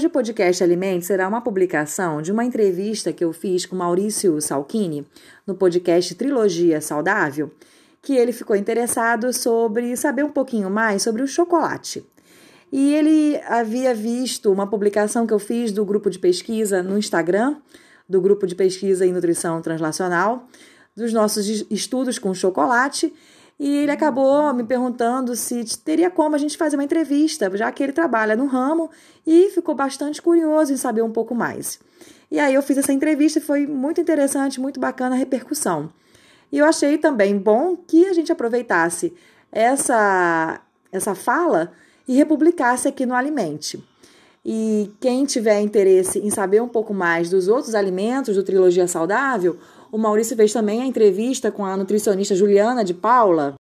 Hoje o podcast Alimente será uma publicação de uma entrevista que eu fiz com Maurício Salchini no podcast Trilogia Saudável, que ele ficou interessado sobre saber um pouquinho mais sobre o chocolate. E ele havia visto uma publicação que eu fiz do grupo de pesquisa no Instagram, do grupo de pesquisa em nutrição translacional, dos nossos estudos com chocolate, e ele acabou me perguntando se teria como a gente fazer uma entrevista, já que ele trabalha no ramo e ficou bastante curioso em saber um pouco mais. E aí eu fiz essa entrevista foi muito interessante, muito bacana a repercussão. E eu achei também bom que a gente aproveitasse essa, essa fala e republicasse aqui no Alimente. E quem tiver interesse em saber um pouco mais dos outros alimentos do Trilogia Saudável, o Maurício fez também a entrevista com a nutricionista Juliana de Paula,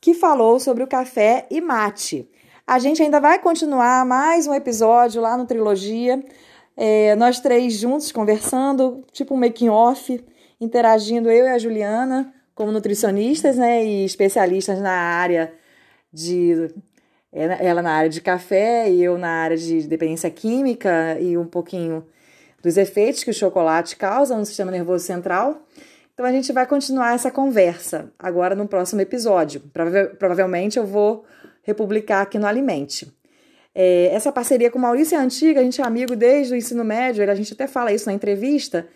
que falou sobre o café e mate. A gente ainda vai continuar mais um episódio lá no Trilogia, é, nós três juntos conversando, tipo um making off, interagindo eu e a Juliana como nutricionistas, né, e especialistas na área de é, ela na área de café e eu na área de dependência química e um pouquinho dos efeitos que o chocolate causa no sistema nervoso central. Então a gente vai continuar essa conversa agora no próximo episódio. Prova provavelmente eu vou republicar aqui no Alimente. É, essa parceria com o Maurício é antiga, a gente é amigo desde o ensino médio, a gente até fala isso na entrevista.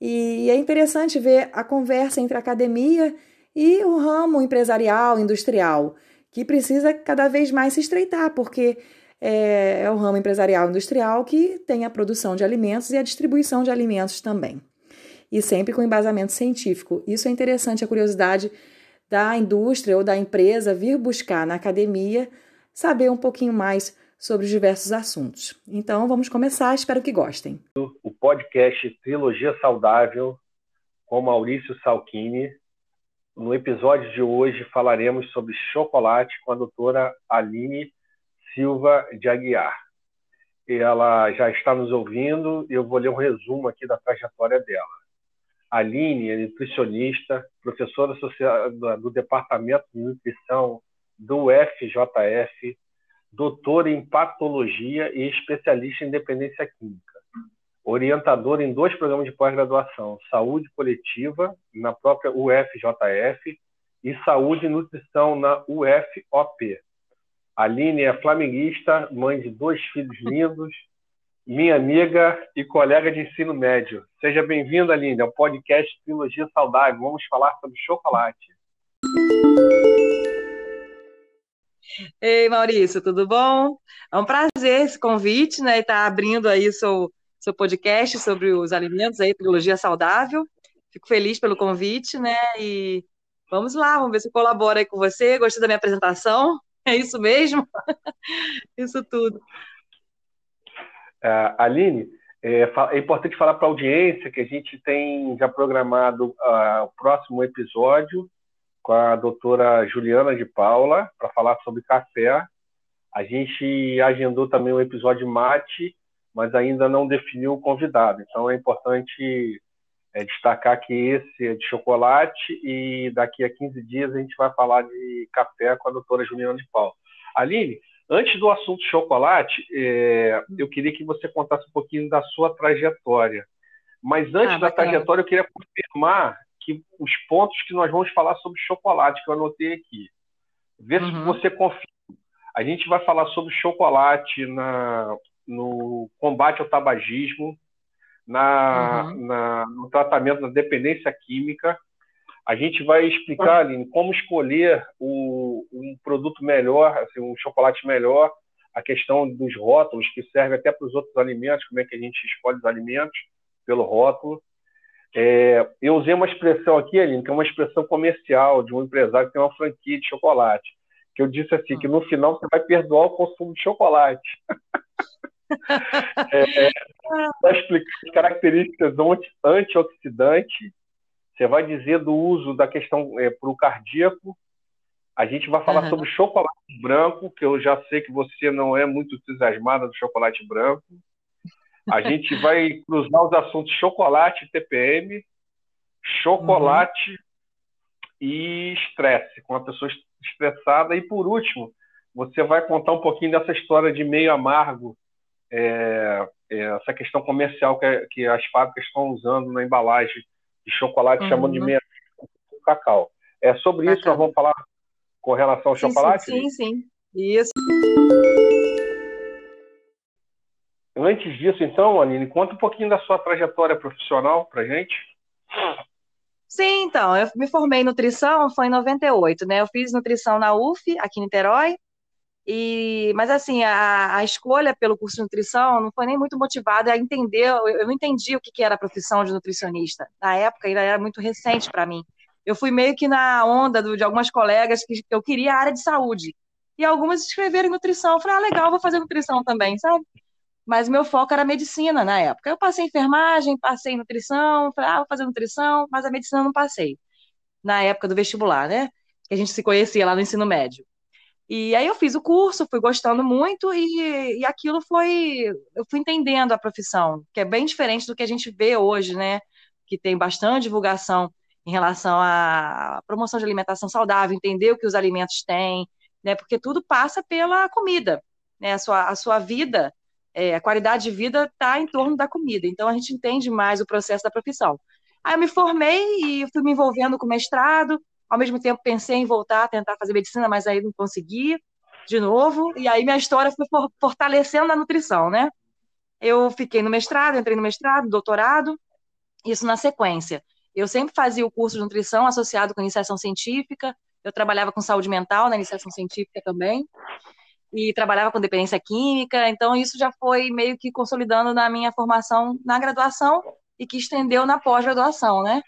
E é interessante ver a conversa entre a academia e o ramo empresarial, industrial, que precisa cada vez mais se estreitar, porque é, é o ramo empresarial industrial que tem a produção de alimentos e a distribuição de alimentos também. E sempre com embasamento científico. Isso é interessante, a curiosidade da indústria ou da empresa vir buscar na academia saber um pouquinho mais sobre os diversos assuntos. Então, vamos começar, espero que gostem. O podcast Trilogia Saudável com Maurício Salchini. No episódio de hoje falaremos sobre chocolate com a doutora Aline Silva de Aguiar. Ela já está nos ouvindo e eu vou ler um resumo aqui da trajetória dela. Aline é nutricionista, professora do Departamento de Nutrição do FJF, doutora em patologia e especialista em dependência química. Orientadora em dois programas de pós-graduação, Saúde Coletiva, na própria UFJF, e Saúde e Nutrição na UFOP. Aline é flamenguista, mãe de dois filhos lindos, minha amiga e colega de ensino médio. Seja bem-vinda, Aline, ao podcast Trilogia Saudável. Vamos falar sobre chocolate. Ei, Maurício, tudo bom? É um prazer esse convite, né? Estar tá abrindo aí seu, seu podcast sobre os alimentos aí, Trilogia Saudável. Fico feliz pelo convite, né? E vamos lá, vamos ver se colabora aí com você. Gostei da minha apresentação. É isso mesmo? isso tudo. Uh, Aline, é, é, importante falar para a audiência que a gente tem já programado uh, o próximo episódio com a doutora Juliana de Paula para falar sobre café. A gente agendou também um episódio mate, mas ainda não definiu o convidado. Então é importante é, destacar que esse é de chocolate e daqui a 15 dias a gente vai falar de café com a doutora Juliana de Paulo. Aline, antes do assunto chocolate, é, eu queria que você contasse um pouquinho da sua trajetória. Mas antes ah, da trajetória, eu queria confirmar que os pontos que nós vamos falar sobre chocolate, que eu anotei aqui. Vê uhum. se você confirma. A gente vai falar sobre chocolate na, no combate ao tabagismo, na, uhum. na, no tratamento da dependência química. A gente vai explicar, Aline, como escolher o, um produto melhor, assim, um chocolate melhor, a questão dos rótulos, que serve até para os outros alimentos, como é que a gente escolhe os alimentos pelo rótulo. É, eu usei uma expressão aqui, Aline, que é uma expressão comercial de um empresário que tem uma franquia de chocolate, que eu disse assim, que no final você vai perdoar o consumo de chocolate. é, vai explicar as características antioxidantes, você vai dizer do uso da questão é, para o cardíaco, a gente vai falar uhum. sobre chocolate branco, que eu já sei que você não é muito entusiasmada do chocolate branco. A gente vai cruzar os assuntos chocolate e TPM, chocolate uhum. e estresse, com a pessoa estressada. E por último, você vai contar um pouquinho dessa história de meio amargo é, é, essa questão comercial que, que, as fábricas estão usando na embalagem de chocolate, uhum. chamando de meia cacau. É sobre isso que nós vamos falar com relação ao sim, chocolate? Sim, sim, sim. Isso. Antes disso, então, Aline, conta um pouquinho da sua trajetória profissional para gente. Sim, então, eu me formei em nutrição, foi em 98, né? Eu fiz nutrição na UF, aqui em Niterói, e, mas assim, a, a escolha pelo curso de nutrição não foi nem muito motivada a entender, eu, eu não entendi o que, que era a profissão de nutricionista. Na época, ainda era muito recente para mim. Eu fui meio que na onda do, de algumas colegas que, eu queria a área de saúde. E algumas escreveram em nutrição. Eu falei, ah, legal, vou fazer nutrição também, sabe? mas meu foco era medicina na época. Eu passei enfermagem, passei em nutrição, falei, ah, vou fazer nutrição, mas a medicina não passei, na época do vestibular, né? Que a gente se conhecia lá no ensino médio. E aí eu fiz o curso, fui gostando muito e, e aquilo foi, eu fui entendendo a profissão, que é bem diferente do que a gente vê hoje, né? Que tem bastante divulgação em relação à promoção de alimentação saudável, entender o que os alimentos têm, né? Porque tudo passa pela comida, né? A sua, a sua vida é, a qualidade de vida está em torno da comida. Então a gente entende mais o processo da profissão. Aí eu me formei e fui me envolvendo com mestrado. Ao mesmo tempo pensei em voltar a tentar fazer medicina, mas aí não consegui de novo. E aí minha história foi fortalecendo a nutrição, né? Eu fiquei no mestrado, entrei no mestrado, doutorado, isso na sequência. Eu sempre fazia o curso de nutrição associado com iniciação científica. Eu trabalhava com saúde mental na iniciação científica também e trabalhava com dependência química, então isso já foi meio que consolidando na minha formação na graduação e que estendeu na pós-graduação, né?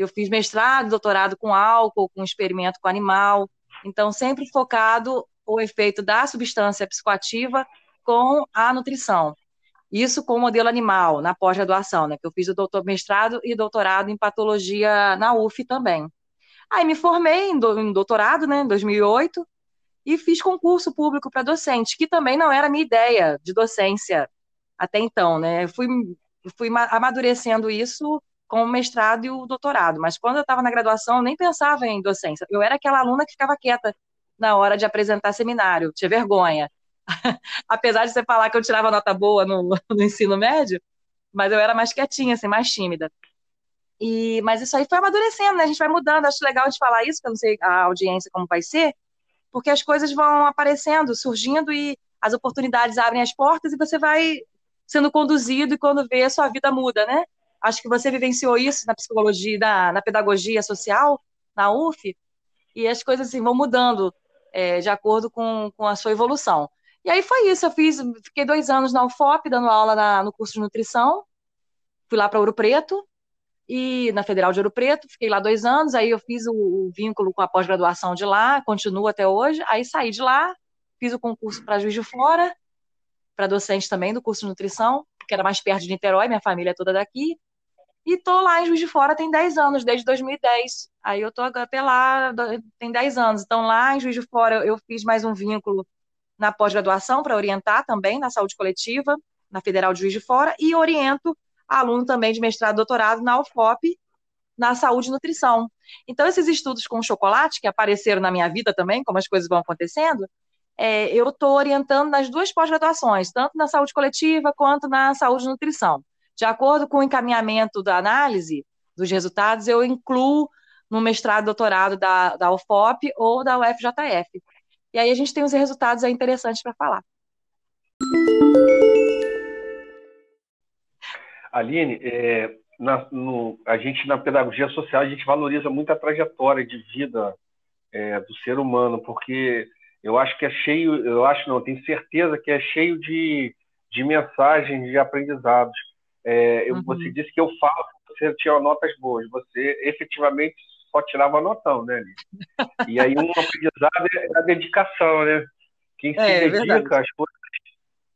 Eu fiz mestrado, doutorado com álcool, com experimento com animal, então sempre focado o efeito da substância psicoativa com a nutrição. Isso com o modelo animal, na pós-graduação, né? Que eu fiz o doutor mestrado e doutorado em patologia na UF também. Aí me formei em doutorado, né, em 2008, e fiz concurso público para docente, que também não era a minha ideia de docência até então, né? Eu fui, fui amadurecendo isso com o mestrado e o doutorado, mas quando eu estava na graduação, eu nem pensava em docência. Eu era aquela aluna que ficava quieta na hora de apresentar seminário, tinha vergonha. Apesar de você falar que eu tirava nota boa no, no ensino médio, mas eu era mais quietinha, assim, mais tímida. E, mas isso aí foi amadurecendo, né? A gente vai mudando. Acho legal de falar isso, que eu não sei a audiência como vai ser, porque as coisas vão aparecendo, surgindo e as oportunidades abrem as portas e você vai sendo conduzido e quando vê a sua vida muda, né? Acho que você vivenciou isso na psicologia, na, na pedagogia social, na UF, e as coisas assim, vão mudando é, de acordo com, com a sua evolução. E aí foi isso, eu fiz, fiquei dois anos na UFOP, dando aula na, no curso de nutrição, fui lá para Ouro Preto, e na Federal de Ouro Preto, fiquei lá dois anos, aí eu fiz o, o vínculo com a pós-graduação de lá, continuo até hoje, aí saí de lá, fiz o concurso para Juiz de Fora, para docente também do curso de nutrição, que era mais perto de Niterói, minha família é toda daqui, e tô lá em Juiz de Fora tem 10 anos, desde 2010, aí eu tô até lá, tem 10 anos, então lá em Juiz de Fora eu fiz mais um vínculo na pós-graduação para orientar também na saúde coletiva, na Federal de Juiz de Fora, e oriento aluno também de mestrado e doutorado na UFOP, na saúde e nutrição. Então, esses estudos com chocolate, que apareceram na minha vida também, como as coisas vão acontecendo, é, eu estou orientando nas duas pós-graduações, tanto na saúde coletiva quanto na saúde e nutrição. De acordo com o encaminhamento da análise dos resultados, eu incluo no mestrado doutorado da, da UFOP ou da UFJF. E aí a gente tem os resultados interessantes para falar. Aline, é, na, no, a gente na pedagogia social a gente valoriza muito a trajetória de vida é, do ser humano, porque eu acho que é cheio, eu acho não, tenho certeza que é cheio de, de mensagens, de aprendizados. É, eu, uhum. Você disse que eu falo você tinha notas boas, você efetivamente só tirava notão, né, Aline? E aí um aprendizado é a dedicação, né? Quem se é, dedica, é as coisas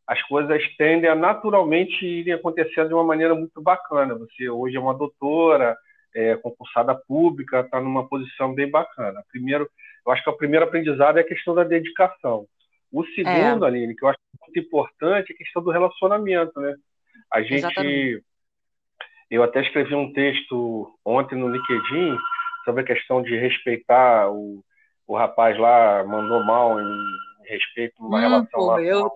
as coisas tendem a naturalmente irem acontecendo de uma maneira muito bacana. Você hoje é uma doutora, é, concursada pública, está numa posição bem bacana. Primeiro, eu acho que o primeiro aprendizado é a questão da dedicação. O segundo, é. Aline, que eu acho muito importante, é a questão do relacionamento, né? A gente, Exatamente. eu até escrevi um texto ontem no LinkedIn sobre a questão de respeitar o, o rapaz lá mandou mal em respeito a uma hum, relação pô, lá. Eu,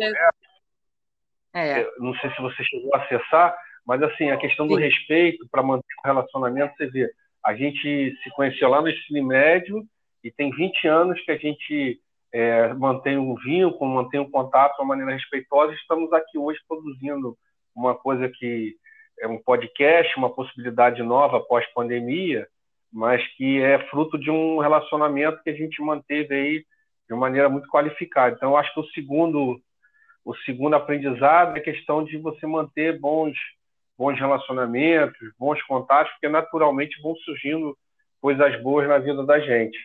É. Não sei se você chegou a acessar, mas assim, a questão do Sim. respeito para manter o relacionamento, você vê, a gente se conheceu lá no ensino médio e tem 20 anos que a gente é, mantém um vínculo, mantém um contato de uma maneira respeitosa. Estamos aqui hoje produzindo uma coisa que é um podcast, uma possibilidade nova pós-pandemia, mas que é fruto de um relacionamento que a gente manteve aí de maneira muito qualificada. Então, eu acho que o segundo, o segundo aprendizado é a questão de você manter bons, bons relacionamentos, bons contatos, porque naturalmente vão surgindo coisas boas na vida da gente.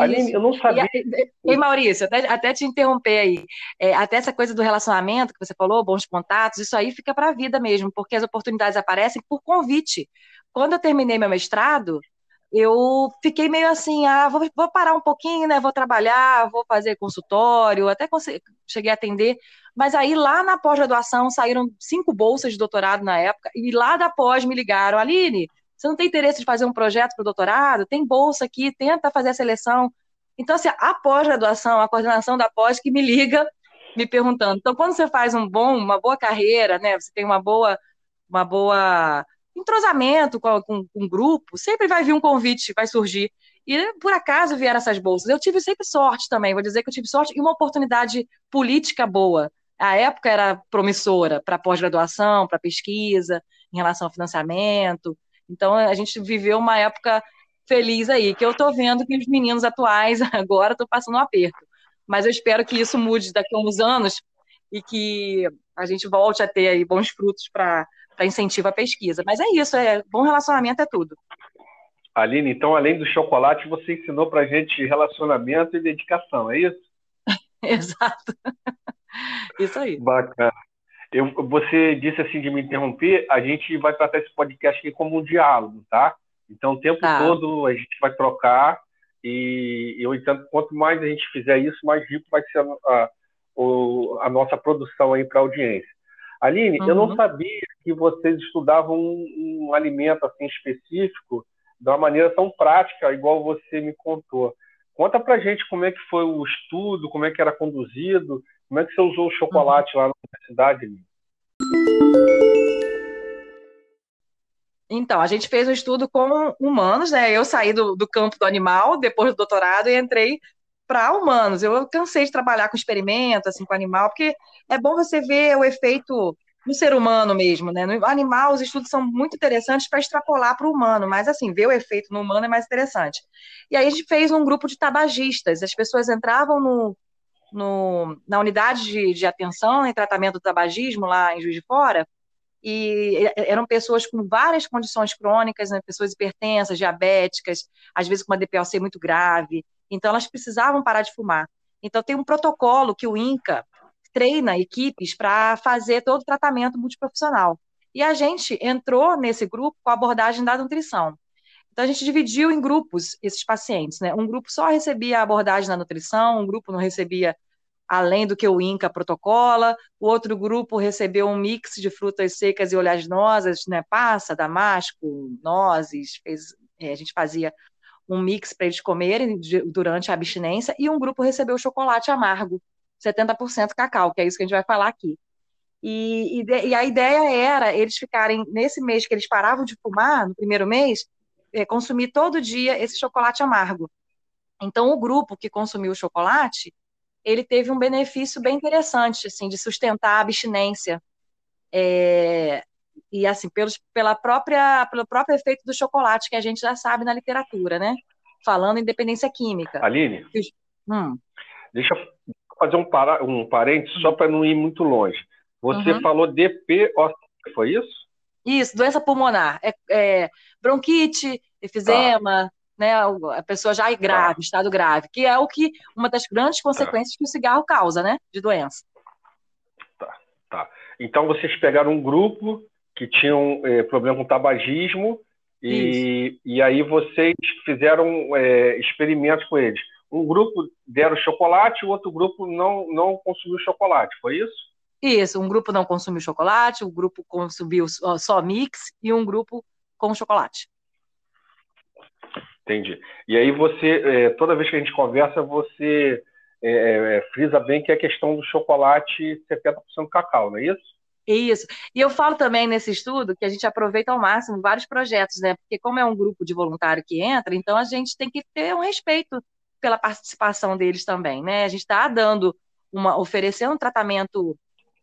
Aline, eu não sabia. E, e Maurício, até, até te interromper aí. É, até essa coisa do relacionamento que você falou, bons contatos, isso aí fica para a vida mesmo, porque as oportunidades aparecem por convite. Quando eu terminei meu mestrado, eu fiquei meio assim, ah, vou, vou parar um pouquinho, né? Vou trabalhar, vou fazer consultório, até cheguei a atender. Mas aí lá na pós-graduação saíram cinco bolsas de doutorado na época, e lá da pós me ligaram, Aline, você não tem interesse de fazer um projeto para o doutorado? Tem bolsa aqui, tenta fazer a seleção. Então, assim, a pós-graduação, a coordenação da pós que me liga me perguntando. Então, quando você faz um bom, uma boa carreira, né? Você tem uma boa, uma boa entrosamento com, com, com um grupo, sempre vai vir um convite, vai surgir. E por acaso vieram essas bolsas. Eu tive sempre sorte também, vou dizer que eu tive sorte e uma oportunidade política boa. A época era promissora para pós-graduação, para pesquisa, em relação ao financiamento. Então a gente viveu uma época feliz aí, que eu estou vendo que os meninos atuais agora estão passando um aperto. Mas eu espero que isso mude daqui a uns anos e que a gente volte a ter aí bons frutos para incentivo à pesquisa. Mas é isso, é bom relacionamento é tudo. Aline, então além do chocolate, você ensinou para gente relacionamento e dedicação, é isso? Exato. isso aí. Bacana. Eu, você disse assim de me interromper, a gente vai tratar esse podcast aqui como um diálogo, tá? Então, o tempo tá. todo a gente vai trocar e, eu entendo quanto mais a gente fizer isso, mais rico vai ser a, a, a nossa produção aí para a audiência. Aline, uhum. eu não uhum. sabia que vocês estudavam um, um alimento assim específico de uma maneira tão prática, igual você me contou. Conta pra gente como é que foi o estudo, como é que era conduzido, como é que você usou o chocolate lá na universidade? Então, a gente fez um estudo com humanos, né? Eu saí do, do campo do animal depois do doutorado e entrei para humanos. Eu cansei de trabalhar com experimento, assim, com animal, porque é bom você ver o efeito no ser humano mesmo, né? No animal, os estudos são muito interessantes para extrapolar para o humano, mas assim, ver o efeito no humano é mais interessante. E aí a gente fez um grupo de tabagistas. As pessoas entravam no, no, na unidade de, de atenção e tratamento do tabagismo lá em Juiz de Fora, e eram pessoas com várias condições crônicas, né, pessoas hipertensas, diabéticas, às vezes com uma DPLC muito grave, então elas precisavam parar de fumar. Então tem um protocolo que o INCA treina equipes para fazer todo o tratamento multiprofissional. E a gente entrou nesse grupo com a abordagem da nutrição. Então a gente dividiu em grupos esses pacientes, né? Um grupo só recebia abordagem da nutrição, um grupo não recebia além do que o INCA protocola, o outro grupo recebeu um mix de frutas secas e oleaginosas, né, passa, damasco, nozes, fez, é, a gente fazia um mix para eles comerem durante a abstinência, e um grupo recebeu chocolate amargo, 70% cacau, que é isso que a gente vai falar aqui. E, e, e, a ideia era eles ficarem, nesse mês que eles paravam de fumar, no primeiro mês, consumir todo dia esse chocolate amargo. Então, o grupo que consumiu o chocolate, ele teve um benefício bem interessante, assim, de sustentar a abstinência. É, e, assim, pelos, pela própria, pelo próprio efeito do chocolate, que a gente já sabe na literatura, né? Falando em dependência química. Aline, hum. deixa eu fazer um, para, um parênteses, só para não ir muito longe. Você uhum. falou DPOC, foi isso? Isso, doença pulmonar. É, é bronquite, efizema, né, a pessoa já é grave, tá. estado grave, que é o que uma das grandes consequências tá. que o cigarro causa, né, de doença. Tá, tá. Então vocês pegaram um grupo que tinham é, problema com tabagismo e, e aí vocês fizeram é, experimentos com eles. Um grupo deram chocolate, o outro grupo não, não consumiu chocolate, foi isso? Isso, um grupo não consumiu chocolate, o um grupo consumiu só mix e um grupo com chocolate. Entendi. E aí você, é, toda vez que a gente conversa, você é, é, frisa bem que é a questão do chocolate 70% cacau, não é isso? Isso. E eu falo também nesse estudo que a gente aproveita ao máximo vários projetos, né? Porque como é um grupo de voluntário que entra, então a gente tem que ter um respeito pela participação deles também, né? A gente está dando uma, oferecendo um tratamento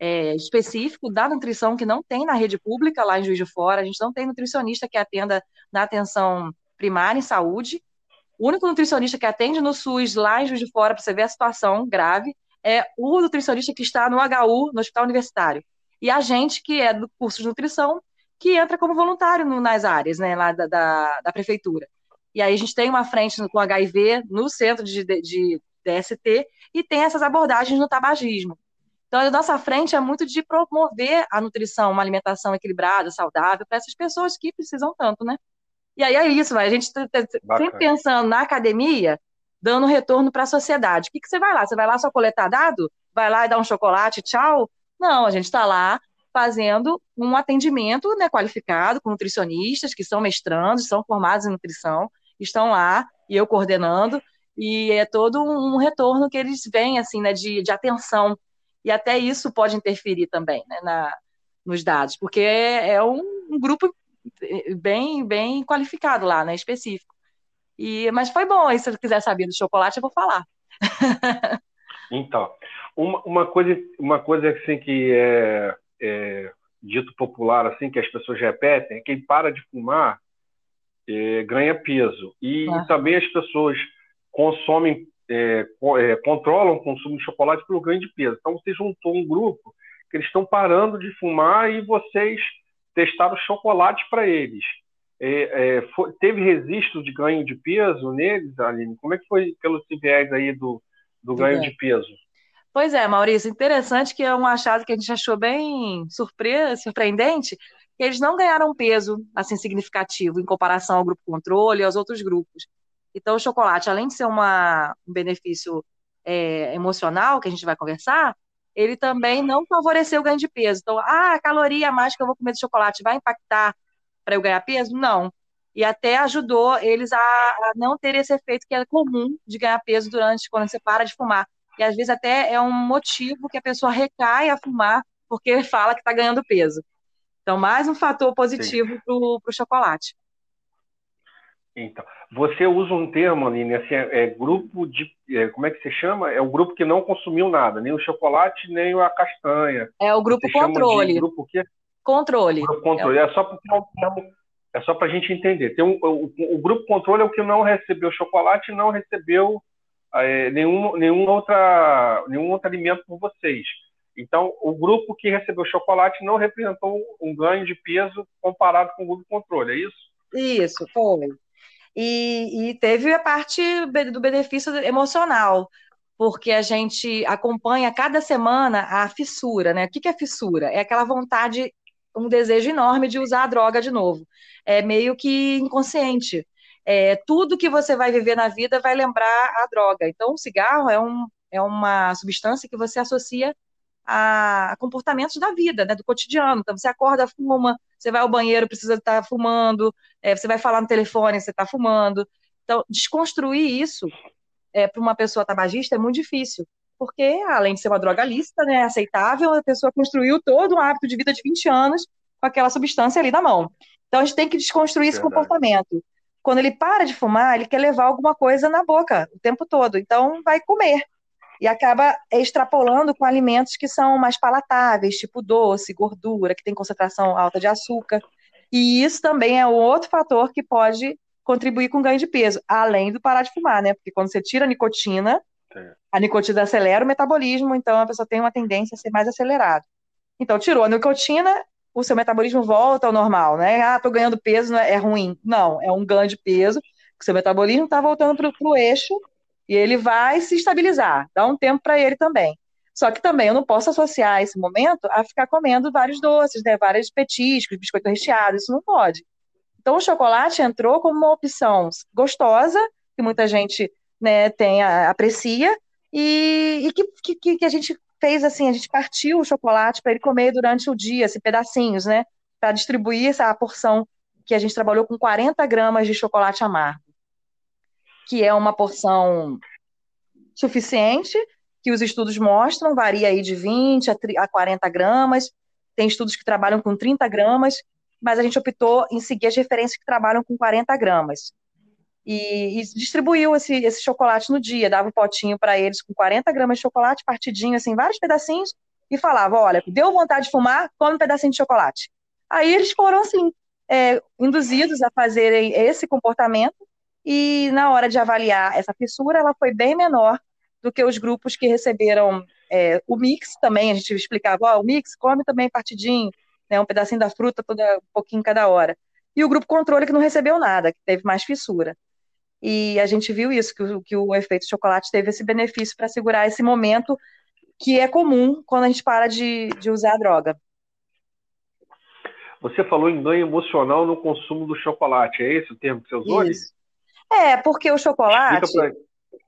é, específico da nutrição que não tem na rede pública lá em Juiz de Fora. A gente não tem nutricionista que atenda na atenção primária em saúde. O único nutricionista que atende no SUS lá em Juiz de Fora, para você ver a situação grave, é o nutricionista que está no HU, no Hospital Universitário e a gente que é do curso de nutrição, que entra como voluntário no, nas áreas, né, lá da, da, da, prefeitura. E aí a gente tem uma frente com HIV no centro de, de, de DST e tem essas abordagens no tabagismo. Então, a nossa frente é muito de promover a nutrição, uma alimentação equilibrada, saudável, para essas pessoas que precisam tanto, né? E aí é isso, a gente tá, tá, tá sempre pensando na academia, dando retorno para a sociedade. O que, que você vai lá? Você vai lá só coletar dado? Vai lá e dar um chocolate, tchau? Não, a gente está lá fazendo um atendimento né, qualificado com nutricionistas que são mestrandos, são formados em nutrição, estão lá e eu coordenando, e é todo um retorno que eles vêm assim, né, de, de atenção. E até isso pode interferir também né, na, nos dados, porque é, é um, um, grupo bem, bem qualificado lá, né, específico. E, mas foi bom, e se você quiser saber do chocolate, eu vou falar. Então, uma, uma, coisa, uma coisa assim que é, é, dito popular, assim, que as pessoas repetem, é que quem para de fumar é, ganha peso. E, ah. também as pessoas consomem, é, é, controlam o consumo de chocolate pelo ganho de peso. Então, você juntou um grupo que eles estão parando de fumar e vocês testaram chocolate para eles. É, é, foi, teve registro de ganho de peso neles, Aline? Como é que foi pelos viés aí do, do ganho de peso? Pois é, Maurício, interessante que é um achado que a gente achou bem surpre surpreendente, que eles não ganharam peso assim significativo em comparação ao grupo controle e aos outros grupos. Então, o chocolate, além de ser uma, um benefício é, emocional, que a gente vai conversar, ele também não favoreceu o ganho de peso. Então, ah, a caloria a mais que eu vou comer de chocolate vai impactar para eu ganhar peso? Não. E até ajudou eles a, a, não ter esse efeito que é comum de ganhar peso durante quando você para de fumar, e às vezes até é um motivo que a pessoa recai a fumar porque fala que está ganhando peso. Então, mais um fator positivo para o chocolate. Então, você usa um termo, Aline, assim, é, é grupo de. É, como é que se chama? É o grupo que não consumiu nada, nem o chocolate, nem a castanha. É o grupo você controle. grupo o quê? Controle. Grupo controle. É, é só porque é só para a gente entender. Tem um, o, o, grupo controle é o que não recebeu chocolate e não recebeu é, nenhum, nenhum, outra, nenhum outro alimento por vocês. Então, o grupo que recebeu chocolate não representou um ganho de peso comparado com o grupo controle, é isso? Isso, foi. E, e teve a parte do benefício emocional, porque a gente acompanha cada semana a fissura, né? O que é fissura? É aquela vontade, um desejo enorme de usar a droga de novo. É meio que inconsciente é, tudo que você vai viver na vida vai lembrar a droga. Então, o cigarro é, um, é uma substância que você associa a, comportamentos da vida, né, do cotidiano. Então, você acorda, fuma, você vai ao banheiro, precisa estar fumando, é, você vai falar no telefone, você está fumando. Então, desconstruir isso é, para uma pessoa tabagista é muito difícil, porque, além de ser uma droga lícita, né, aceitável, a pessoa construiu todo um hábito de vida de 20 anos com aquela substância ali na mão. Então, a gente tem que desconstruir Verdade. esse comportamento quando ele para de fumar, ele quer levar alguma coisa na boca o tempo todo, então vai comer. E acaba extrapolando com alimentos que são mais palatáveis, tipo doce, gordura, que tem concentração alta de açúcar. E isso também é outro fator que pode contribuir com ganho de peso, além do parar de fumar, né? Porque quando você tira a nicotina, a nicotina acelera o metabolismo, então a pessoa tem uma tendência a ser mais acelerada. Então, tirou a nicotina, o seu metabolismo volta ao normal, né? Ah, tô ganhando peso, é ruim. Não, é um ganho de peso, o seu metabolismo está voltando para o eixo e ele vai se estabilizar. Dá um tempo para ele também. Só que também eu não posso associar esse momento a ficar comendo vários doces, né? Vários petiscos, biscoito recheado, isso não pode. Então o chocolate entrou como uma opção gostosa, que muita gente né, tem, aprecia, e, e que, que, que a gente fez assim, a gente partiu o chocolate para ele comer durante o dia, assim, pedacinhos, né? Para distribuir essa porção que a gente trabalhou com 40 gramas de chocolate amargo, que é uma porção suficiente, que os estudos mostram, varia aí de 20 a 40 gramas, tem estudos que trabalham com 30 gramas, mas a gente optou em seguir as referências que trabalham com 40 gramas. E, e distribuiu esse, esse chocolate no dia, dava um potinho para eles com 40 gramas de chocolate, partidinho, assim, vários pedacinhos, e falava: olha, deu vontade de fumar, come um pedacinho de chocolate. Aí eles foram, assim, é, induzidos a fazerem esse comportamento, e na hora de avaliar essa fissura, ela foi bem menor do que os grupos que receberam é, o mix também, a gente explicava, ó, o mix come também partidinho, né, um pedacinho da fruta, toda, um pouquinho cada hora. E o grupo controle que não recebeu nada, que teve mais fissura. E a gente viu isso, que o, que o efeito chocolate teve esse benefício para segurar esse momento que é comum quando a gente para de, de usar a droga. Você falou em ganho emocional no consumo do chocolate, é esse o termo que você usou? Isso. É, porque o chocolate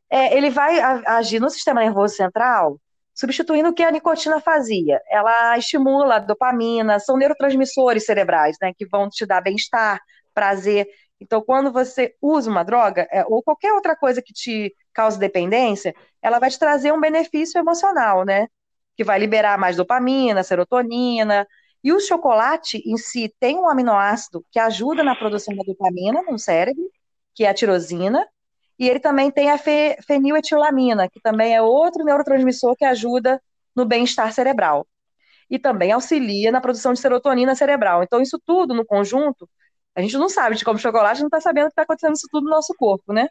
é, ele vai agir no sistema nervoso central, substituindo o que a nicotina fazia. Ela estimula a dopamina, são neurotransmissores cerebrais, né, que vão te dar bem-estar, prazer. Então, quando você usa uma droga, é, ou qualquer outra coisa que te cause dependência, ela vai te trazer um benefício emocional, né? Que vai liberar mais dopamina, serotonina. E o chocolate em si tem um aminoácido que ajuda na produção da dopamina no cérebro, que é a tirosina, e ele também tem a fe feniletilamina, que também é outro neurotransmissor que ajuda no bem-estar cerebral. E também auxilia na produção de serotonina cerebral. Então, isso tudo no conjunto, a gente não sabe, de como chocolate, não está sabendo que está acontecendo isso tudo no nosso corpo, né?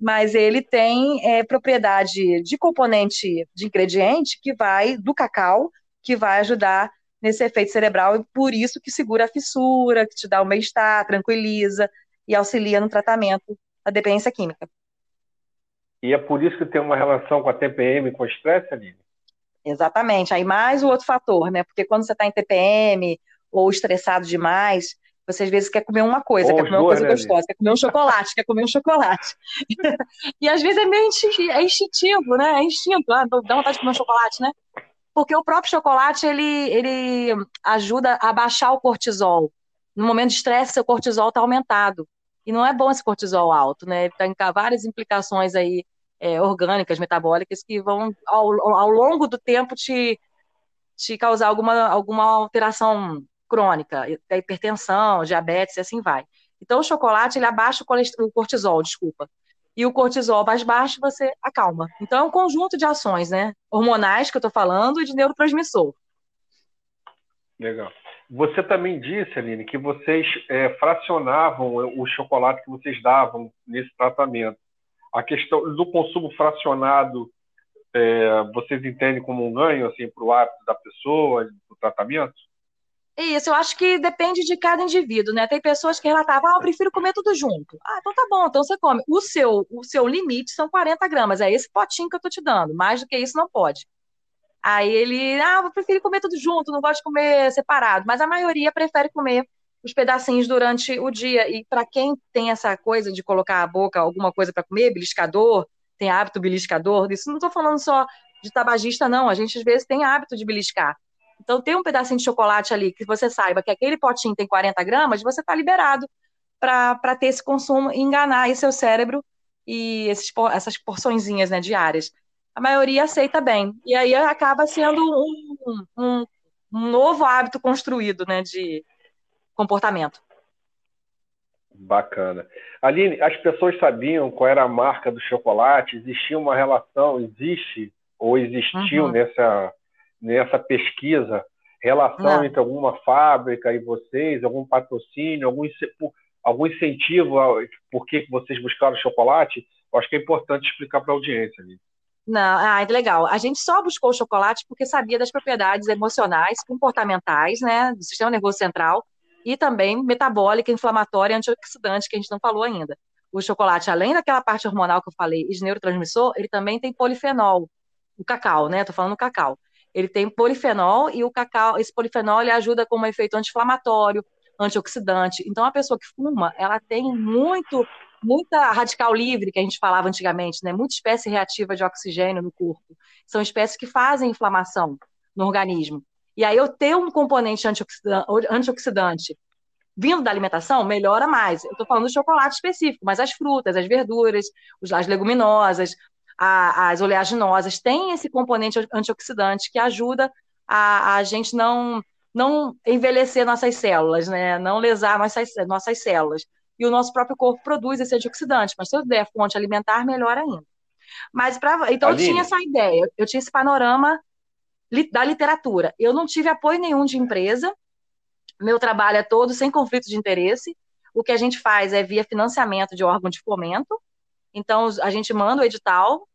Mas ele tem é, propriedade de componente de ingrediente que vai do cacau, que vai ajudar nesse efeito cerebral, e por isso que segura a fissura, que te dá um bem-estar, tranquiliza e auxilia no tratamento a dependência química. E é por isso que tem uma relação com a TPM, com o estresse, Aline? Exatamente. Aí mais o outro fator, né? Porque quando você está em TPM ou estressado demais, você às vezes quer comer uma coisa, ou quer comer uma coisa né, gostosa, quer comer um chocolate, quer comer um chocolate. e às vezes é meio é instintivo, né? É instinto, ah, dá vontade de comer um chocolate, né? Porque o próprio chocolate, ele, ele ajuda a baixar o cortisol. No momento de estresse, seu cortisol está aumentado. E não é bom esse cortisol alto, né? Tem várias implicações aí é, orgânicas, metabólicas, que vão, ao, ao longo do tempo, te, te causar alguma, alguma alteração crônica, hipertensão, diabetes e assim vai. Então, o chocolate, ele abaixa o cortisol, desculpa. E o cortisol mais baixo, você acalma. Então, é um conjunto de ações, né? Hormonais, que eu estou falando, e de neurotransmissor. Legal. Você também disse, Aline, que vocês é, fracionavam o chocolate que vocês davam nesse tratamento. A questão do consumo fracionado, é, vocês entendem como um ganho assim, para o hábito da pessoa, do tratamento? Isso, eu acho que depende de cada indivíduo, né? Tem pessoas que relatavam, ah, eu prefiro comer tudo junto. Ah, então tá bom, então você come. O seu, o seu limite são 40 gramas, é esse potinho que eu tô te dando. Mais do que isso não pode. Aí ele, ah, eu prefiro comer tudo junto, não gosto de comer separado. Mas a maioria prefere comer os pedacinhos durante o dia. E para quem tem essa coisa de colocar a boca alguma coisa para comer, beliscador, tem hábito beliscador, isso não estou falando só de tabagista, não. A gente às vezes tem hábito de beliscar. Então, tem um pedacinho de chocolate ali que você saiba que aquele potinho tem 40 gramas, você está liberado para ter esse consumo e enganar aí seu cérebro e esses, essas porçõezinhas né, diárias a maioria aceita bem. E aí acaba sendo um, um, um novo hábito construído né, de comportamento. Bacana. Aline, as pessoas sabiam qual era a marca do chocolate? Existia uma relação, existe ou existiu uhum. nessa, nessa pesquisa relação Não. entre alguma fábrica e vocês, algum patrocínio, algum, algum incentivo por que vocês buscaram chocolate? Eu acho que é importante explicar para a audiência. Aline. Não, ah, legal. A gente só buscou o chocolate porque sabia das propriedades emocionais, comportamentais, né, do sistema nervoso central e também metabólica, inflamatória, antioxidante, que a gente não falou ainda. O chocolate, além daquela parte hormonal que eu falei e de neurotransmissor, ele também tem polifenol, o cacau, né? Tô falando do cacau. Ele tem polifenol e o cacau, esse polifenol ele ajuda como efeito anti-inflamatório, antioxidante. Então a pessoa que fuma, ela tem muito muita radical livre, que a gente falava antigamente, né? Muita espécie reativa de oxigênio no corpo. São espécies que fazem inflamação no organismo. E aí eu ter um componente antioxidante, vindo da alimentação melhora mais. Eu estou falando do chocolate específico, mas as frutas, as verduras, as leguminosas, a, as oleaginosas têm esse componente antioxidante que ajuda a, a gente não não envelhecer nossas células, né? Não lesar nossas, nossas células. E o nosso próprio corpo produz esse antioxidante, mas se eu der fonte alimentar, melhor ainda. Mas para então Aline. eu tinha essa ideia, eu tinha esse panorama da literatura. Eu não tive apoio nenhum de empresa. Meu trabalho é todo sem conflito de interesse. O que a gente faz é via financiamento de órgão de fomento. Então, a gente manda o edital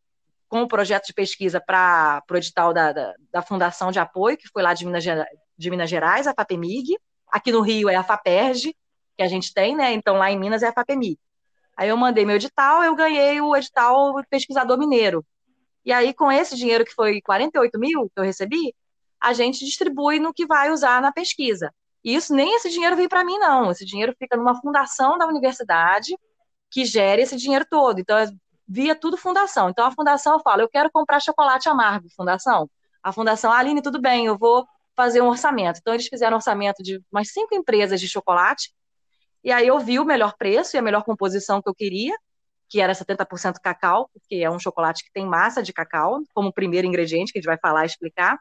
com o projeto de pesquisa para o edital da, da, da, Fundação de Apoio, que foi lá de Minas, de Minas Gerais, a FAPEMIG. Aqui no Rio é a FAPERJ, que a gente tem, né? Então, lá em Minas é a FAPEMIG. Aí eu mandei meu edital, eu ganhei o edital pesquisador mineiro. E aí, com esse dinheiro, que foi 48 mil que eu recebi, a gente distribui no que vai usar na pesquisa. E isso nem esse dinheiro vem para mim, não. Esse dinheiro fica numa fundação da universidade que gera esse dinheiro todo. Então, é via tudo fundação. Então, a fundação fala, eu quero comprar chocolate amargo, fundação. A fundação, Aline, tudo bem, eu vou fazer um orçamento. Então, eles fizeram um orçamento de umas cinco empresas de chocolate, e aí eu vi o melhor preço e a melhor composição que eu queria, que era 70% cacau, porque é um chocolate que tem massa de cacau, como primeiro ingrediente, que a gente vai falar e explicar.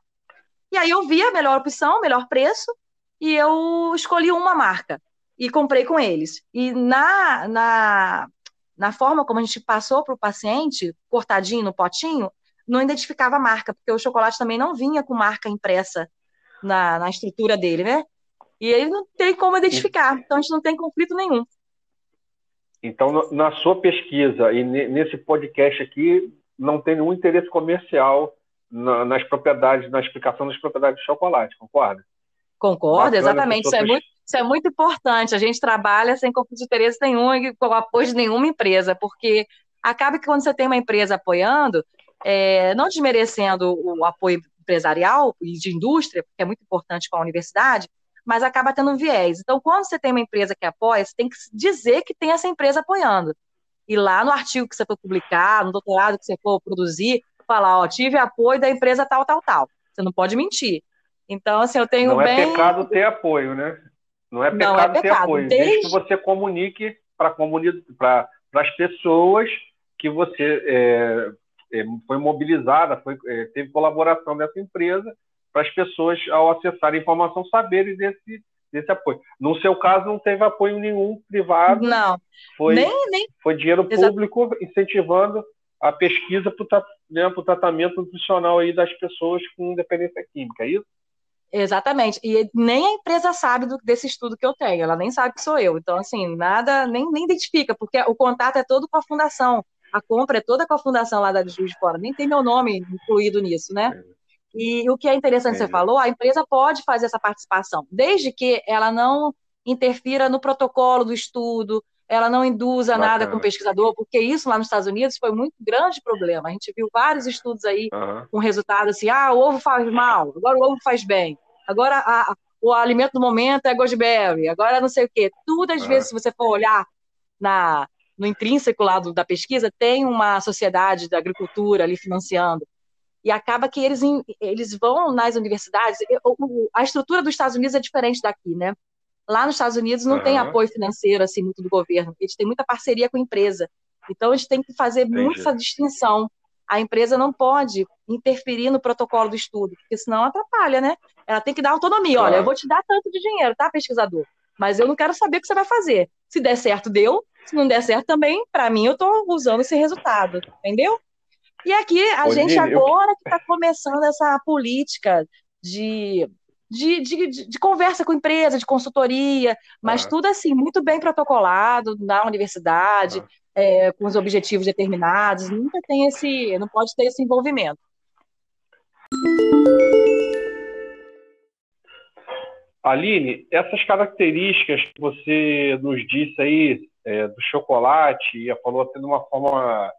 E aí eu vi a melhor opção, o melhor preço, e eu escolhi uma marca e comprei com eles. E na, na, na forma como a gente passou para o paciente, cortadinho no potinho, não identificava a marca, porque o chocolate também não vinha com marca impressa na, na estrutura dele, né? E ele não tem como identificar, então a gente não tem conflito nenhum. Então, na sua pesquisa e nesse podcast aqui, não tem nenhum interesse comercial nas propriedades, na explicação das propriedades do chocolate, concorda? Concordo, exatamente. Isso é, muito, isso é muito importante. A gente trabalha sem conflito de interesse nenhum e com o apoio de nenhuma empresa, porque acaba que quando você tem uma empresa apoiando, é, não desmerecendo o apoio empresarial e de indústria, porque é muito importante com a universidade, mas acaba tendo um viés. Então, quando você tem uma empresa que apoia, você tem que dizer que tem essa empresa apoiando. E lá no artigo que você for publicar, no doutorado que você for produzir, falar, ó, tive apoio da empresa tal, tal, tal. Você não pode mentir. Então, assim, eu tenho não bem... Não é pecado ter apoio, né? Não é pecado, não é pecado ter apoio. Desde, desde que você comunique para pra, as pessoas que você é, é, foi mobilizada, foi, é, teve colaboração dessa empresa para as pessoas, ao acessar a informação, saberem desse, desse apoio. No seu caso, não teve apoio nenhum privado. Não. Foi, nem, nem... foi dinheiro público Exato. incentivando a pesquisa para o né, tratamento nutricional aí das pessoas com dependência química, é isso? Exatamente. E nem a empresa sabe do, desse estudo que eu tenho, ela nem sabe que sou eu. Então, assim, nada, nem, nem identifica, porque o contato é todo com a fundação. A compra é toda com a fundação lá da Juiz de Fora. Nem tem meu nome incluído nisso, né? E o que é interessante, Entendi. você falou, a empresa pode fazer essa participação, desde que ela não interfira no protocolo do estudo, ela não induza Bacana. nada com o pesquisador, porque isso lá nos Estados Unidos foi muito grande problema. A gente viu vários estudos aí uhum. com resultado assim, ah, o ovo faz mal, agora o ovo faz bem, agora a, o alimento do momento é goji agora não sei o quê. Tudo, às uhum. vezes, se você for olhar na, no intrínseco lá do, da pesquisa, tem uma sociedade da agricultura ali financiando. E acaba que eles, eles vão nas universidades. A estrutura dos Estados Unidos é diferente daqui, né? Lá nos Estados Unidos não uhum. tem apoio financeiro assim muito do governo. Eles têm muita parceria com a empresa. Então a gente tem que fazer Entendi. muito essa distinção. A empresa não pode interferir no protocolo do estudo, porque senão atrapalha, né? Ela tem que dar autonomia. Claro. Olha, eu vou te dar tanto de dinheiro, tá, pesquisador? Mas eu não quero saber o que você vai fazer. Se der certo, deu. Se não der certo também, para mim, eu estou usando esse resultado. Entendeu? E aqui, a Ô, gente agora que está começando essa política de, de, de, de, conversa com empresa, de consultoria, mas ah. tudo assim, muito bem protocolado na universidade, ah. é, com os objetivos determinados, nunca tem esse, não pode ter esse envolvimento. Aline, essas características que você nos disse aí é, do chocolate, e falou até de uma forma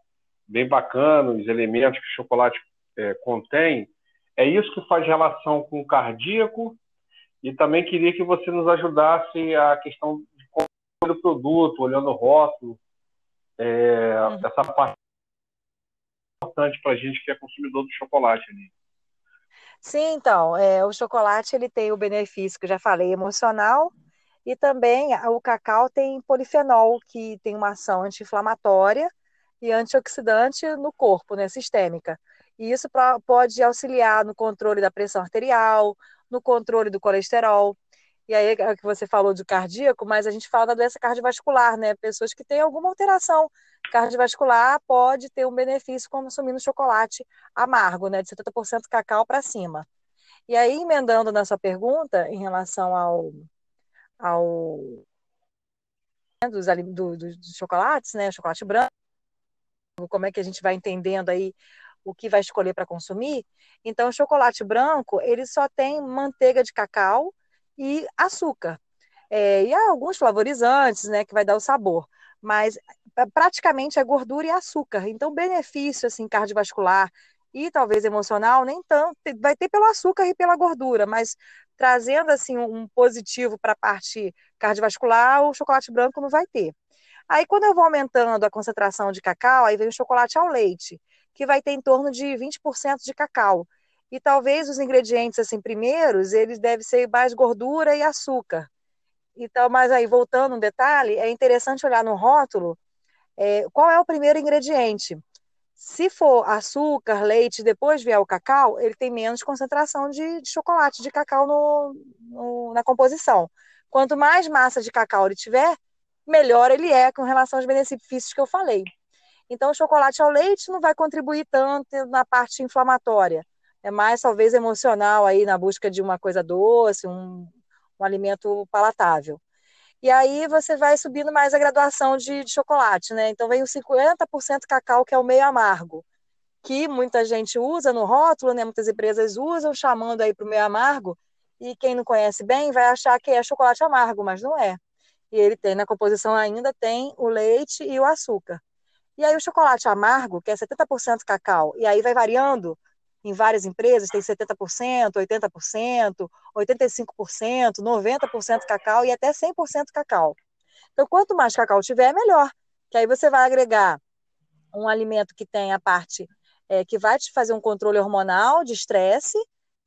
bem bacana, os elementos que o chocolate é, contém. É isso que faz relação com o cardíaco e também queria que você nos ajudasse a questão de compra do produto, olhando o rótulo, é, uhum. essa parte importante para a gente que é consumidor do chocolate ali. Sim, então, é, o chocolate ele tem o benefício que eu já falei, emocional, e também o cacau tem polifenol, que tem uma ação anti-inflamatória, e antioxidante no corpo, né, sistêmica. E isso pra, pode auxiliar no controle da pressão arterial, no controle do colesterol. E aí, é que você falou de cardíaco, mas a gente fala da doença cardiovascular, né? Pessoas que têm alguma alteração cardiovascular pode ter um benefício consumindo chocolate amargo, né? De 70% cacau para cima. E aí, emendando na sua pergunta em relação ao, ao dos, do, dos chocolates, né? Chocolate branco, como é que a gente vai entendendo aí o que vai escolher para consumir. Então, o chocolate branco, ele só tem manteiga de cacau e açúcar. É, e há alguns flavorizantes, né, que vai dar o sabor. Mas é, praticamente é gordura e açúcar. Então, benefício assim cardiovascular e talvez emocional nem tanto, vai ter pelo açúcar e pela gordura, mas trazendo assim um positivo para a parte cardiovascular, o chocolate branco não vai ter. Aí quando eu vou aumentando a concentração de cacau, aí vem o chocolate ao leite que vai ter em torno de 20% de cacau. E talvez os ingredientes assim primeiros, eles devem ser mais gordura e açúcar. Então, mas aí voltando um detalhe, é interessante olhar no rótulo é, qual é o primeiro ingrediente. Se for açúcar, leite, depois vier o cacau, ele tem menos concentração de, de chocolate de cacau no, no, na composição. Quanto mais massa de cacau ele tiver, melhor ele é com relação aos benefícios que eu falei. Então, o chocolate ao leite não vai contribuir tanto na parte inflamatória. É mais, talvez, emocional aí na busca de uma coisa doce, um, um alimento palatável. E aí você vai subindo mais a graduação de, de chocolate, né? Então vem o 50% cacau, que é o meio amargo, que muita gente usa no rótulo, né? Muitas empresas usam, chamando aí para o meio amargo, e quem não conhece bem vai achar que é chocolate amargo, mas não é. E ele tem, na composição ainda tem o leite e o açúcar. E aí o chocolate amargo, que é 70% cacau, e aí vai variando em várias empresas, tem 70%, 80%, 85%, 90% cacau e até 100% cacau. Então, quanto mais cacau tiver, melhor. Que aí você vai agregar um alimento que tem a parte é, que vai te fazer um controle hormonal de estresse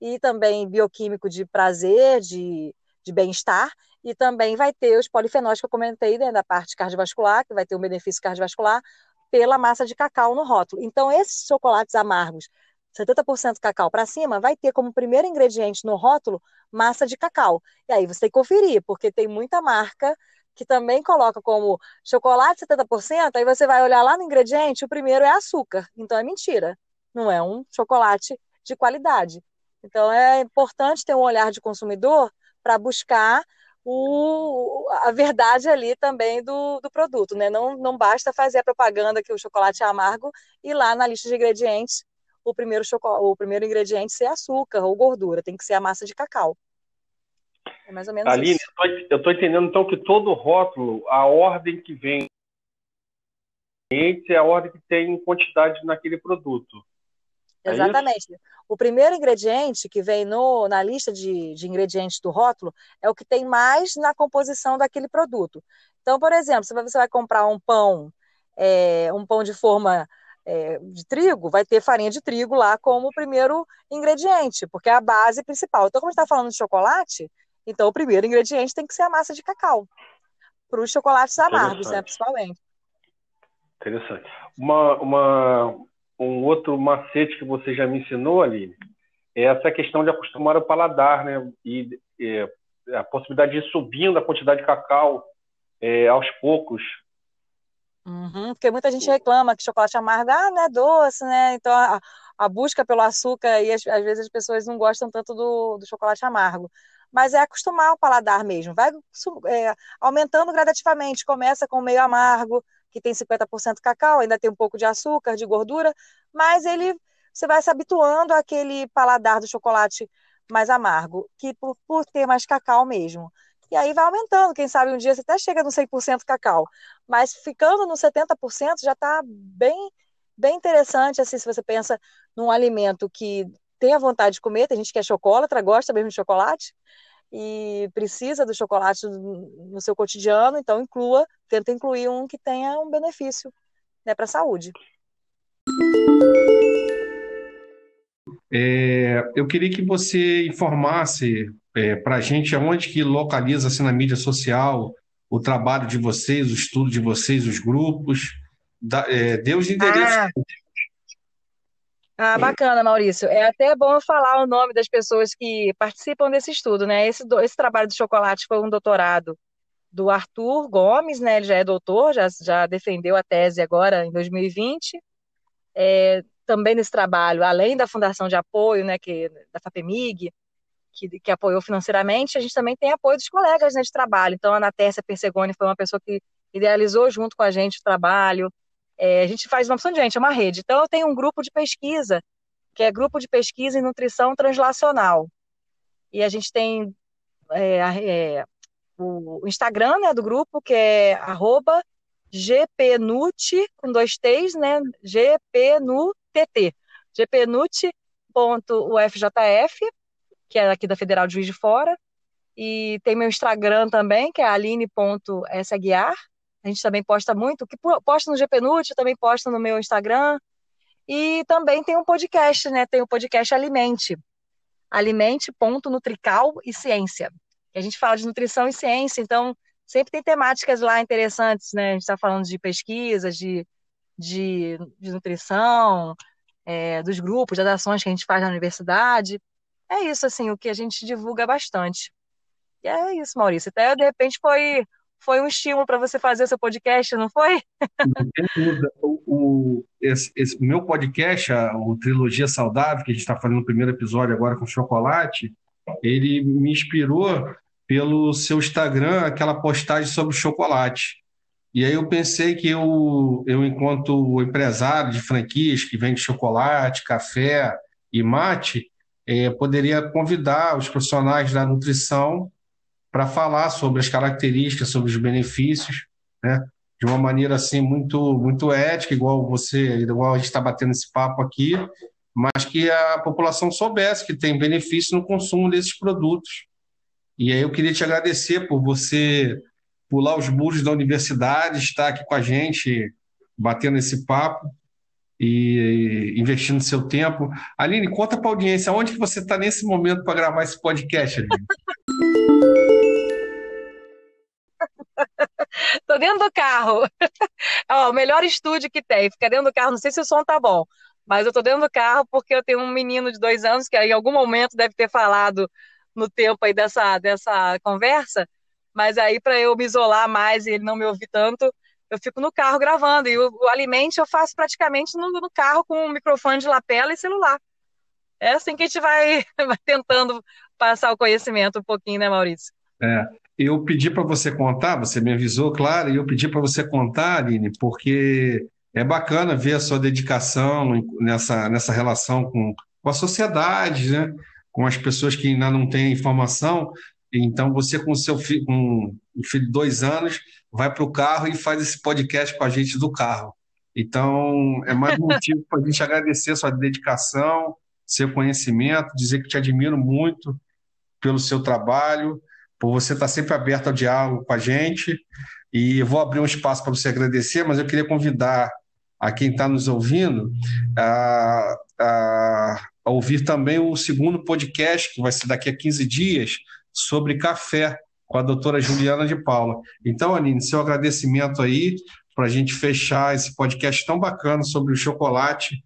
e também bioquímico de prazer, de, de bem-estar, e também vai ter os polifenóis que eu comentei né, da parte cardiovascular, que vai ter um benefício cardiovascular, pela massa de cacau no rótulo. Então, esses chocolates amargos, 70% cacau para cima, vai ter como primeiro ingrediente no rótulo massa de cacau. E aí você tem que conferir, porque tem muita marca que também coloca como chocolate 70%, aí você vai olhar lá no ingrediente, o primeiro é açúcar. Então é mentira. Não é um chocolate de qualidade. Então é importante ter um olhar de consumidor para buscar o, a verdade ali também do, do produto, né? Não, não basta fazer a propaganda que o chocolate é amargo e lá na lista de ingredientes o primeiro, o primeiro ingrediente ser açúcar ou gordura, tem que ser a massa de cacau. É mais ou menos Aline, isso. eu estou entendendo então que todo rótulo, a ordem que vem é a ordem que tem quantidade naquele produto. É Exatamente. É o primeiro ingrediente que vem no, na lista de, de ingredientes do rótulo é o que tem mais na composição daquele produto. Então, por exemplo, se você vai comprar um pão, é, um pão de forma é, de trigo, vai ter farinha de trigo lá como o primeiro ingrediente, porque é a base principal. Então, como a gente está falando de chocolate, então o primeiro ingrediente tem que ser a massa de cacau. Para os chocolates amargos, né, principalmente. Interessante. Uma, uma, um outro macete que você já me ensinou, Aline, é essa questão de acostumar o paladar, né? E é, a possibilidade de ir subindo a quantidade de cacau é, aos poucos. Uhum, porque muita gente reclama que chocolate amargo, ah, não é doce, né? Então a, a busca pelo açúcar e às, às, vezes as pessoas não gostam tanto do, do chocolate amargo. Mas é acostumar o paladar mesmo, vai é, aumentando gradativamente. Começa com meio amargo, que tem 50% cacau, ainda tem um pouco de açúcar, de gordura, mas ele você vai se habituando àquele paladar do chocolate mais amargo, que por, por ter mais cacau mesmo. E aí vai aumentando, quem sabe um dia você até chega no 100% cacau, mas ficando no 70% já está bem bem interessante assim se você pensa num alimento que tem a vontade de comer, tem gente que é chocolatra, gosta mesmo de chocolate, e precisa do chocolate no seu cotidiano, então inclua, tenta incluir um que tenha um benefício né, para a saúde. É, eu queria que você informasse é, para a gente aonde que localiza-se na mídia social o trabalho de vocês, o estudo de vocês, os grupos, é, dê os endereços. Ah. Ah, bacana, Maurício. É até bom falar o nome das pessoas que participam desse estudo, né? Esse, esse trabalho do chocolate foi um doutorado do Arthur Gomes, né? Ele já é doutor, já, já defendeu a tese agora em 2020. É, também nesse trabalho, além da Fundação de Apoio, né, que, da FAPEMIG, que, que apoiou financeiramente, a gente também tem apoio dos colegas né, de trabalho. Então, a Anatécia Persegoni foi uma pessoa que idealizou junto com a gente o trabalho. É, a gente faz uma opção de gente, é uma rede. Então, eu tenho um grupo de pesquisa, que é Grupo de Pesquisa em Nutrição Translacional. E a gente tem é, é, o Instagram né, do grupo, que é arroba gpnut, com dois T's, né? gpnutt, gpnut.ufjf, que é aqui da Federal de Juiz de Fora. E tem meu Instagram também, que é aline.saguiar. A gente também posta muito, que posta no GPNUT, também posta no meu Instagram. E também tem um podcast, né? Tem o podcast Alimente. Alimente.nutrical e ciência. A gente fala de nutrição e ciência, então sempre tem temáticas lá interessantes, né? A gente está falando de pesquisas, de, de, de nutrição, é, dos grupos, das ações que a gente faz na universidade. É isso, assim, o que a gente divulga bastante. E é isso, Maurício. Até, de repente, foi foi um estímulo para você fazer o seu podcast, não foi? o, o esse, esse, meu podcast, o Trilogia Saudável, que a gente está fazendo o primeiro episódio agora com chocolate, ele me inspirou pelo seu Instagram, aquela postagem sobre chocolate. E aí eu pensei que eu, eu enquanto empresário de franquias que vende chocolate, café e mate, eh, poderia convidar os profissionais da nutrição para falar sobre as características, sobre os benefícios, né? de uma maneira assim muito muito ética, igual você, igual a gente está batendo esse papo aqui, mas que a população soubesse que tem benefício no consumo desses produtos. E aí eu queria te agradecer por você pular os muros da universidade, estar aqui com a gente, batendo esse papo e investindo seu tempo. Aline, conta para a audiência, onde que você está nesse momento para gravar esse podcast, Aline? Tô dentro do carro. Ó, o melhor estúdio que tem. Fica dentro do carro. Não sei se o som tá bom, mas eu tô dentro do carro porque eu tenho um menino de dois anos que em algum momento deve ter falado no tempo aí dessa, dessa conversa. Mas aí, para eu me isolar mais e ele não me ouvir tanto, eu fico no carro gravando. E o, o eu faço praticamente no, no carro com um microfone de lapela e celular. É assim que a gente vai, vai tentando passar o conhecimento um pouquinho, né, Maurício? É, eu pedi para você contar, você me avisou, claro, e eu pedi para você contar, Aline, porque é bacana ver a sua dedicação nessa, nessa relação com, com a sociedade, né? com as pessoas que ainda não têm informação. Então, você com seu filho, com um filho de dois anos, vai para o carro e faz esse podcast com a gente do carro. Então, é mais um motivo para a gente agradecer a sua dedicação, seu conhecimento, dizer que te admiro muito pelo seu trabalho por você estar sempre aberto ao diálogo com a gente. E vou abrir um espaço para você agradecer, mas eu queria convidar a quem está nos ouvindo a, a, a, ouvir também o segundo podcast, que vai ser daqui a 15 dias, sobre café, com a doutora Juliana de Paula. Então, Aline, seu agradecimento aí para a gente fechar esse podcast tão bacana sobre o chocolate,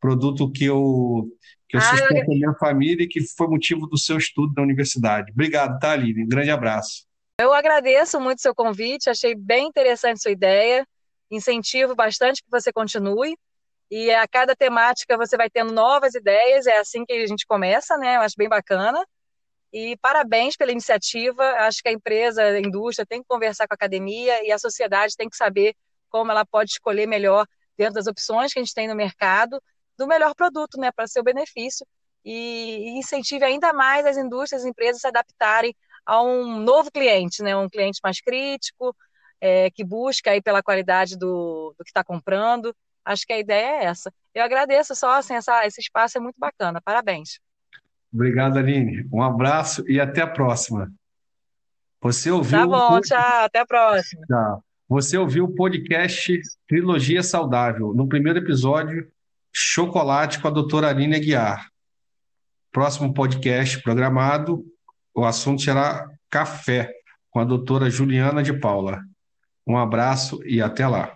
produto que eu que eu ah, sustento a minha família e que foi motivo do seu estudo na universidade. Obrigado, tá, Lívia? Um grande abraço. Eu agradeço muito o seu convite, achei bem interessante sua ideia, incentivo bastante que você continue. E a cada temática você vai tendo novas ideias, é assim que a gente começa, né? Eu acho bem bacana. E parabéns pela iniciativa. Acho que a empresa, a indústria tem que conversar com a academia e a sociedade tem que saber como ela pode escolher melhor dentro das opções que a gente tem no mercado do melhor produto, né, para seu benefício e, incentive ainda mais as indústrias, as empresas a se adaptarem a um novo cliente, né, um cliente mais crítico, é, que busca aí pela qualidade do, do que está comprando. Acho que a ideia é essa. Eu agradeço só, assim, essa, esse espaço é muito bacana. Parabéns. Obrigado, Aline. Um abraço e até a próxima. Você ouviu. Tá bom, tchau, até a próxima. Tchau. Você ouviu o podcast Trilogia Saudável. No primeiro episódio, Chocolate com a doutora Aline Aguiar. Próximo podcast programado, o assunto será café com a doutora Juliana de Paula. Um abraço e até lá.